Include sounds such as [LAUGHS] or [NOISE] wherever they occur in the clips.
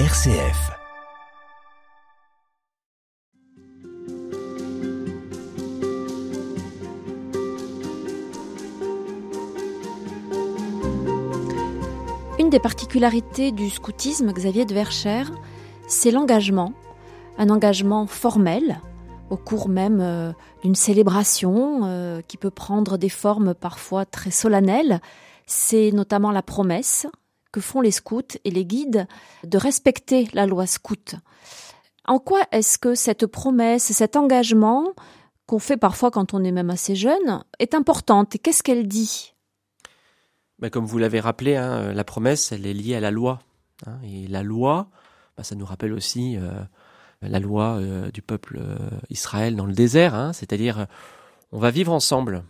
RCF. Une des particularités du scoutisme, Xavier de Verchères, c'est l'engagement, un engagement formel, au cours même euh, d'une célébration euh, qui peut prendre des formes parfois très solennelles. C'est notamment la promesse que font les scouts et les guides de respecter la loi scout. En quoi est-ce que cette promesse, cet engagement qu'on fait parfois quand on est même assez jeune, est importante et qu'est-ce qu'elle dit? Ben, Comme vous l'avez rappelé, hein, la promesse, elle est liée à la loi. Hein, et la loi, ben, ça nous rappelle aussi euh, la loi euh, du peuple euh, Israël dans le désert, hein, c'est-à-dire on va vivre ensemble.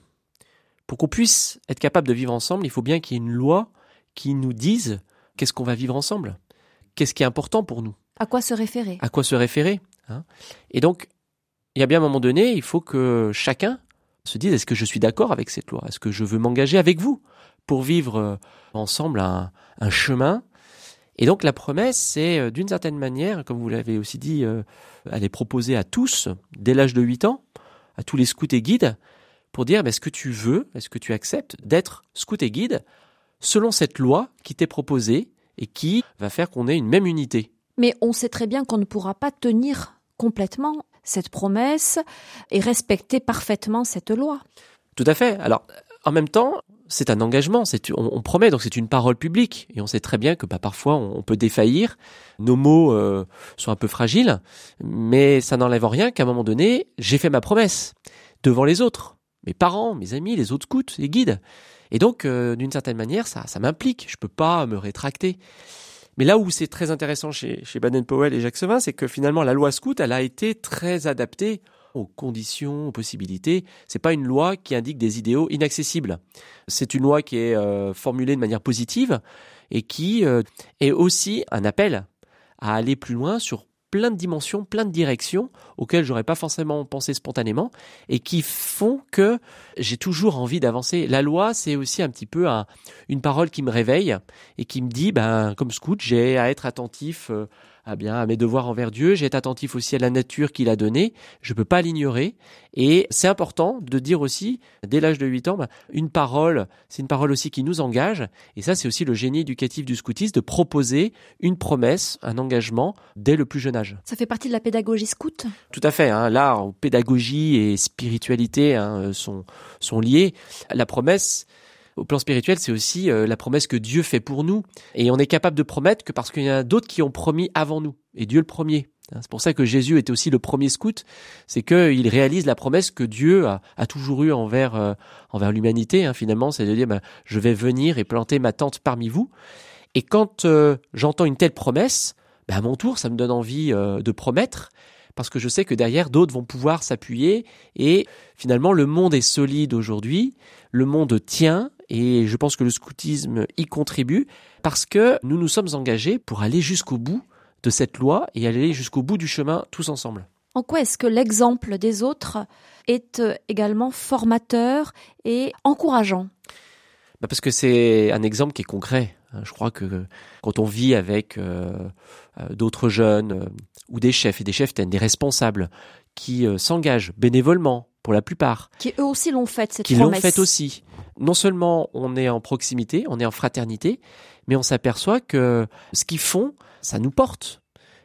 Pour qu'on puisse être capable de vivre ensemble, il faut bien qu'il y ait une loi qui nous dise qu'est-ce qu'on va vivre ensemble, qu'est-ce qui est important pour nous. À quoi se référer? À quoi se référer hein? Et donc, il y a bien un moment donné, il faut que chacun se dise est-ce que je suis d'accord avec cette loi? Est-ce que je veux m'engager avec vous pour vivre euh, ensemble un, un chemin? Et donc la promesse, c'est euh, d'une certaine manière, comme vous l'avez aussi dit, euh, elle est proposée à tous dès l'âge de 8 ans, à tous les scouts et guides, pour dire est-ce que tu veux, est-ce que tu acceptes d'être scout et guide selon cette loi qui t'est proposée et qui va faire qu'on ait une même unité. Mais on sait très bien qu'on ne pourra pas tenir complètement cette promesse et respecter parfaitement cette loi. Tout à fait. Alors, en même temps, c'est un engagement, c'est on, promet, donc c'est une parole publique, et on sait très bien que bah, parfois on, peut défaillir, nos mots euh, sont un peu fragiles, mais ça n'enlève en rien qu'à un moment donné, j'ai fait ma promesse devant les autres, mes parents, mes amis, les autres scouts, les guides, et donc euh, d'une certaine manière, ça, ça m'implique, je peux pas me rétracter. Mais là où c'est très intéressant chez, chez Baden-Powell et Jacques Sevin, c'est que finalement la loi scout, elle a été très adaptée aux conditions, aux possibilités. C'est pas une loi qui indique des idéaux inaccessibles. C'est une loi qui est euh, formulée de manière positive et qui euh, est aussi un appel à aller plus loin sur plein de dimensions, plein de directions auxquelles j'aurais pas forcément pensé spontanément et qui font que j'ai toujours envie d'avancer. La loi, c'est aussi un petit peu une parole qui me réveille et qui me dit, ben, comme scout, j'ai à être attentif euh, ah bien, à mes devoirs envers Dieu, j'ai été attentif aussi à la nature qu'il a donnée, je ne peux pas l'ignorer. Et c'est important de dire aussi, dès l'âge de 8 ans, bah, une parole, c'est une parole aussi qui nous engage. Et ça, c'est aussi le génie éducatif du scoutisme, de proposer une promesse, un engagement dès le plus jeune âge. Ça fait partie de la pédagogie scout? Tout à fait. Hein. Là, pédagogie et spiritualité hein, sont, sont liées. La promesse, au plan spirituel, c'est aussi euh, la promesse que Dieu fait pour nous. Et on est capable de promettre que parce qu'il y en a d'autres qui ont promis avant nous. Et Dieu le premier. Hein, c'est pour ça que Jésus était aussi le premier scout, c'est qu'il réalise la promesse que Dieu a, toujours eue envers euh, envers l'humanité. Hein, finalement, c'est de dire bah, je vais venir et planter ma tente parmi vous. Et quand euh, j'entends une telle promesse, bah, à mon tour, ça me donne envie de promettre parce que je sais que derrière d'autres vont pouvoir s'appuyer et finalement le monde est solide aujourd'hui, le monde tient et je pense que le scoutisme y contribue parce que nous nous sommes engagés pour aller jusqu'au bout de cette loi et aller jusqu'au bout du chemin tous ensemble. En quoi est-ce que l'exemple des autres est euh, également formateur et encourageant? Bah Parce que c'est un exemple qui est concret. Hein. Je crois que quand on vit avec euh, euh, d'autres jeunes ou des chefs, et des chefs, des responsables qui s'engagent bénévolement pour la plupart. Qui eux aussi l'ont fait, cette Qui l'ont fait aussi non seulement on est en proximité, on est en fraternité, mais on s'aperçoit que ce qu'ils font, ça nous porte.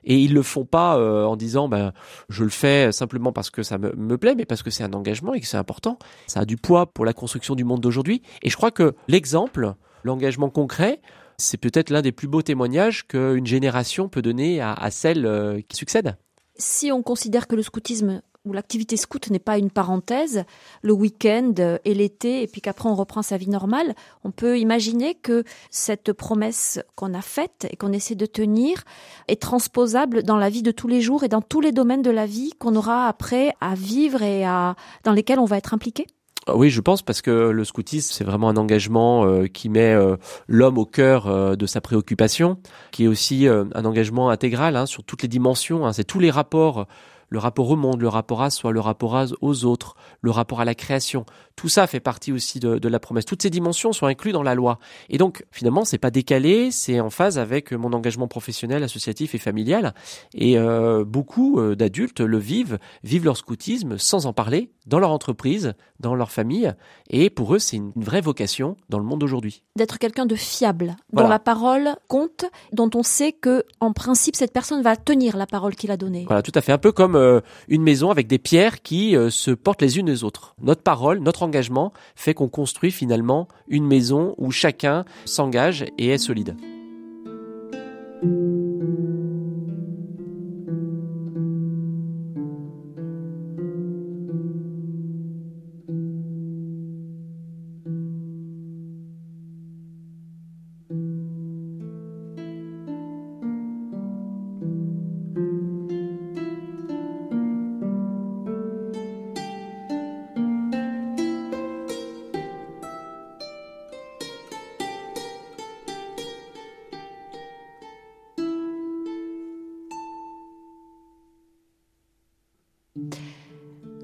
Et ils le font pas euh, en disant ben je le fais simplement parce que ça me, plaît, mais parce que c'est un engagement et que c'est important. Ça a du poids pour la construction du monde d'aujourd'hui. Et je crois que l'exemple, l'engagement concret, c'est peut-être l'un des plus beaux témoignages qu'une génération peut donner à, à celle euh, qui succède. Si on considère que le scoutisme où l'activité scout n'est pas une parenthèse, le week-end et l'été, et puis qu'après on reprend sa vie normale, on peut imaginer que cette promesse qu'on a faite et qu'on essaie de tenir est transposable dans la vie de tous les jours et dans tous les domaines de la vie qu'on aura après à vivre et à, dans lesquels on va être impliqué? Ah oui, je pense parce que le scoutisme, c'est vraiment un engagement euh, qui met euh, l'homme au cœur euh, de sa préoccupation, qui est aussi un engagement intégral hein, sur toutes les dimensions. Hein. c'est tous les rapports le rapport au monde, le rapport à soi, le rapport aux autres, le rapport à la création. Tout ça fait partie aussi de, la promesse. Toutes ces dimensions sont incluses dans la loi. Et donc, finalement, c'est pas décalé, c'est en phase avec mon engagement professionnel, associatif et familial. Et euh, beaucoup euh, d'adultes le vivent, vivent leur scoutisme sans en parler, dans leur entreprise, dans leur famille. Et pour eux, c'est une vraie vocation dans le monde d'aujourd'hui. D'être quelqu'un de fiable, dont la parole compte, dont on sait que, en principe, cette personne va tenir la parole qu'il a donnée. Voilà, tout à fait. Un peu comme euh, une maison avec des pierres qui euh, se portent les unes les autres. Notre parole, notre engagement fait qu'on construit finalement une maison où chacun s'engage et est solide.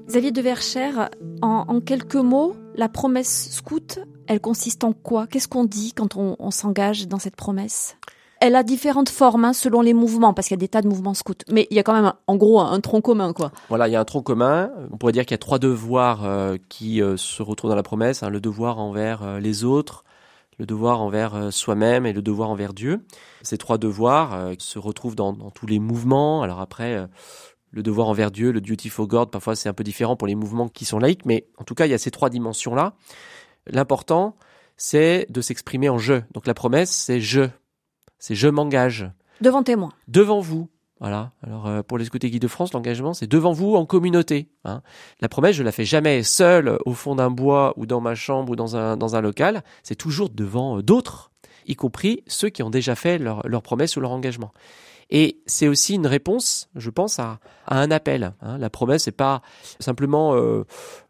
Xavier de Verchères, en, quelques mots, la promesse scout, elle consiste en quoi? Qu'est-ce qu'on dit quand on, s'engage dans cette promesse? Elle a différentes formes hein, selon les mouvements, parce qu'il y a des tas de mouvements scouts. Mais il y a quand même, en gros, un, tronc commun, quoi. Voilà, il y a un tronc commun. On pourrait dire qu'il y a trois devoirs euh, qui euh, se retrouvent dans la promesse. Hein. le devoir envers euh, les autres, le devoir envers soi-même et le devoir envers Dieu. Ces trois devoirs se retrouvent dans, dans, tous les mouvements. Alors après, le devoir envers Dieu, le duty for God, parfois c'est un peu différent pour les mouvements qui sont laïques, mais en tout cas, il y a ces trois dimensions-là. L'important, c'est de s'exprimer en je. Donc la promesse, c'est je. C'est je m'engage. Devant témoin. Devant vous. Voilà. Alors euh, pour les scouts et guides de France, l'engagement, c'est devant vous en communauté. Hein. La promesse, je la fais jamais seule au fond d'un bois ou dans ma chambre ou dans un, dans un local. C'est toujours devant euh, d'autres, y compris ceux qui ont déjà fait leur, leur promesse ou leur engagement. Et c'est aussi une réponse, je pense, à, un appel. Hein. La promesse, n'est pas simplement euh,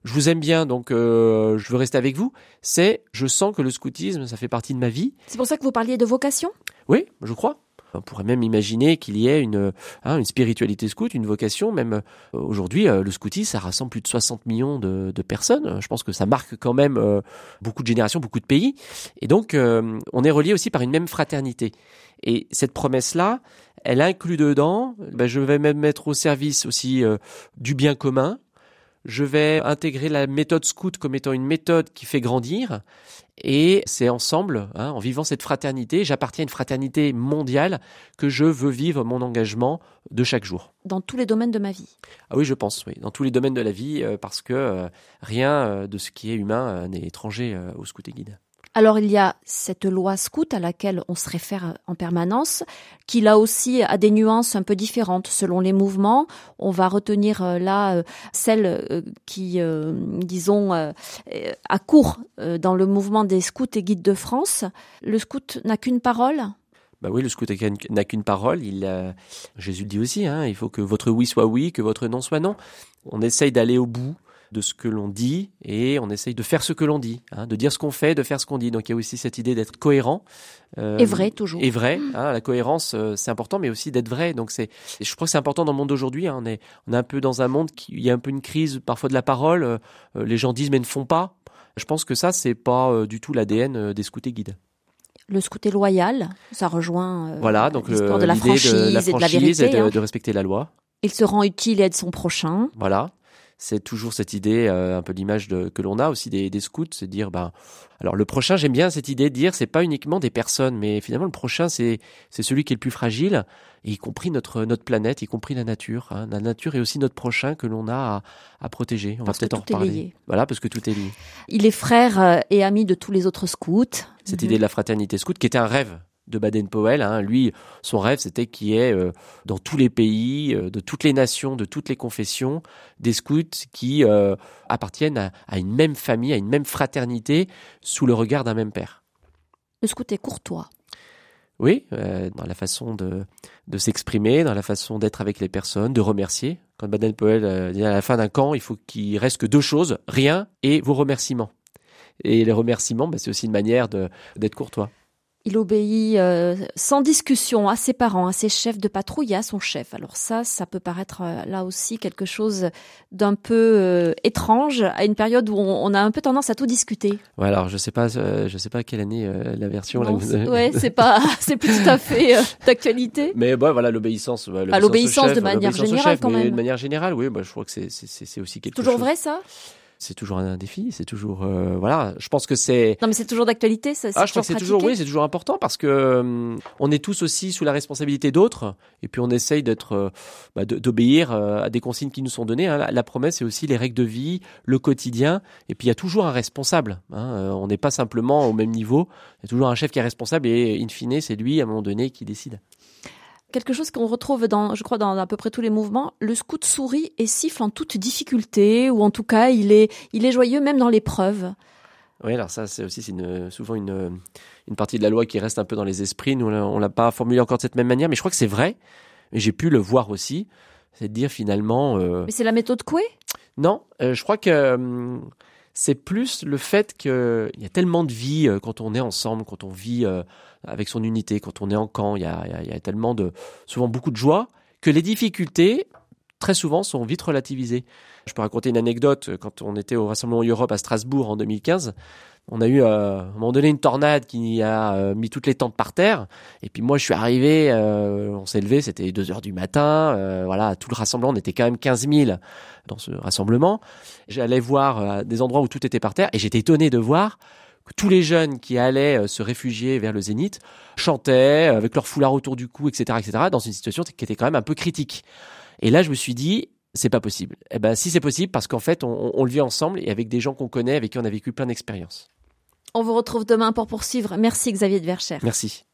je vous aime bien, donc euh, je veux rester avec vous. C'est je sens que le scoutisme, ça fait partie de ma vie. C'est pour ça que vous parliez de vocation? Oui, je crois. On pourrait même imaginer qu'il y ait une, hein, une spiritualité scout, une vocation. Même euh, aujourd'hui, le scoutisme, ça rassemble plus de 60 millions de, personnes. Je pense que ça marque quand même beaucoup de générations, beaucoup de pays. Et donc, on est relié aussi par une même fraternité. Et cette promesse-là, elle inclut dedans, ben je vais même mettre au service aussi euh, du bien commun. Je vais intégrer la méthode scout comme étant une méthode qui fait grandir. Et c'est ensemble, hein, en vivant cette fraternité, j'appartiens à une fraternité mondiale que je veux vivre mon engagement de chaque jour. Dans tous les domaines de ma vie Ah oui, je pense, oui. Dans tous les domaines de la vie, euh, parce que euh, rien de ce qui est humain n'est étranger au scout et guide. Alors il y a cette loi scout à laquelle on se réfère en permanence, qui là aussi a des nuances un peu différentes selon les mouvements. On va retenir euh, là euh, celle euh, qui, disons, a cours dans le mouvement des scouts et guides de France. Le scout n'a qu'une parole? Bah oui, le scout n'a qu'une parole. Il, Jésus le dit aussi, hein, il faut que votre oui soit oui, que votre non soit non. On essaye d'aller au bout de ce que l'on dit et on essaye de faire ce que l'on dit, hein, de dire ce qu'on fait, de faire ce qu'on dit. Donc il y a aussi cette idée d'être cohérent. Euh, et vrai toujours. Et vrai. Hein, la cohérence, euh, c'est important, mais aussi d'être vrai. Donc c'est, je crois que c'est important dans le monde d'aujourd'hui. Hein, on est, on est un peu dans un monde qui, il y a un peu une crise parfois de la parole. Euh, les gens disent mais ne font pas. Je pense que ça c'est pas du tout l'ADN des scouts et guides le scout est loyal, ça rejoint voilà, donc l'histoire de la franchise, de la franchise et de, la de, respecter la loi. Il se rend utile et aide son prochain. Voilà c'est toujours cette idée, euh, un peu l'image que l'on a aussi des, des scouts, c'est dire, ben, alors le prochain, j'aime bien cette idée de dire, c'est pas uniquement des personnes, mais finalement le prochain, c'est c'est celui qui est le plus fragile, y compris notre notre planète, y compris la nature. Hein. La nature est aussi notre prochain que l'on a à, à, protéger. On va peut-être en reparler. Voilà, parce que tout est lié. Il est frère euh, et ami de tous les autres scouts. Cette idée de la fraternité scout, qui était un rêve de Baden-Powell. Hein. Lui, son rêve, c'était qu'il y ait euh, dans tous les pays, euh, de toutes les nations, de toutes les confessions, des scouts qui euh, appartiennent à, une même famille, à une même fraternité, sous le regard d'un même père. Le scout est courtois. Oui, dans la façon de, de s'exprimer, dans la façon d'être avec les personnes, de remercier. Quand Baden-Powell dit à la fin d'un camp, il faut qu'il reste que deux choses, rien et vos remerciements. Et les remerciements, bah, c'est aussi une manière d'être courtois Il obéit euh, sans discussion à ses parents, à ses chefs de patrouille et à son chef. Alors ça, ça peut paraître euh, là aussi quelque chose d'un peu euh, étrange à une période où on, a un peu tendance à tout discuter. Ouais, alors je sais pas, je sais pas quelle année la version. là, Ouais, c'est pas, [LAUGHS] c'est plus tout à fait d'actualité. Mais bah, voilà, l'obéissance. l'obéissance de manière générale quand même. De manière générale, oui, bah, je crois que c'est c'est aussi quelque Toujours chose. Toujours vrai ça? C'est toujours un défi, c'est toujours euh, voilà. Je pense que c'est. Non, mais c'est toujours d'actualité, ça. Ah, je pense que c'est toujours oui, c'est toujours important parce que euh, on est tous aussi sous la responsabilité d'autres et puis on essaye d'être, euh, bah, d'obéir à des consignes qui nous sont données. Hein. La, promesse, c'est aussi les règles de vie, le quotidien, et puis il y a toujours un responsable. Hein. on n'est pas simplement au même niveau. Il y a toujours un chef qui est responsable et in fine, c'est lui à un moment donné qui décide quelque chose qu'on retrouve dans, je crois, dans à peu près tous les mouvements. Le scout sourit et siffle en toute difficulté, ou en tout cas, il est, il est joyeux même dans l'épreuve. Oui, alors ça, c'est aussi une, souvent une, une partie de la loi qui reste un peu dans les esprits. Nous, on l'a pas formulé encore de cette même manière, mais je crois que c'est vrai. Et j'ai pu le voir aussi. C'est de dire finalement. Euh, mais c'est la méthode Coué? Non, euh, je crois que hum, c'est plus le fait qu'il y a tellement de vie euh, quand on est ensemble, quand on vit euh, avec son unité, quand on est en camp, il y a, tellement de, souvent beaucoup de joie, que les difficultés, très souvent, sont vite relativisées. Je peux raconter une anecdote, quand on était au Rassemblement Europe à Strasbourg en 2015, on a eu euh, à un moment donné une tornade qui a euh, mis toutes les tentes par terre. Et puis moi, je suis arrivé, euh, on s'est levé, c'était 2 heures du matin. voilà, tout le rassemblement, on était quand même 15 000 dans ce rassemblement. J'allais voir des endroits où tout était par terre et j'étais étonné de voir que tous les jeunes qui allaient se réfugier vers le zénith chantaient avec leur foulard autour du cou, etc., etc., dans une situation qui était quand même un peu critique. Et là, je me suis dit, c'est pas possible. Eh ben, si c'est possible, parce qu'en fait, on, on, le vit ensemble et avec des gens qu'on connaît, avec qui on a vécu plein d'expériences. On vous retrouve demain pour poursuivre. Merci Xavier de Verchères. Merci.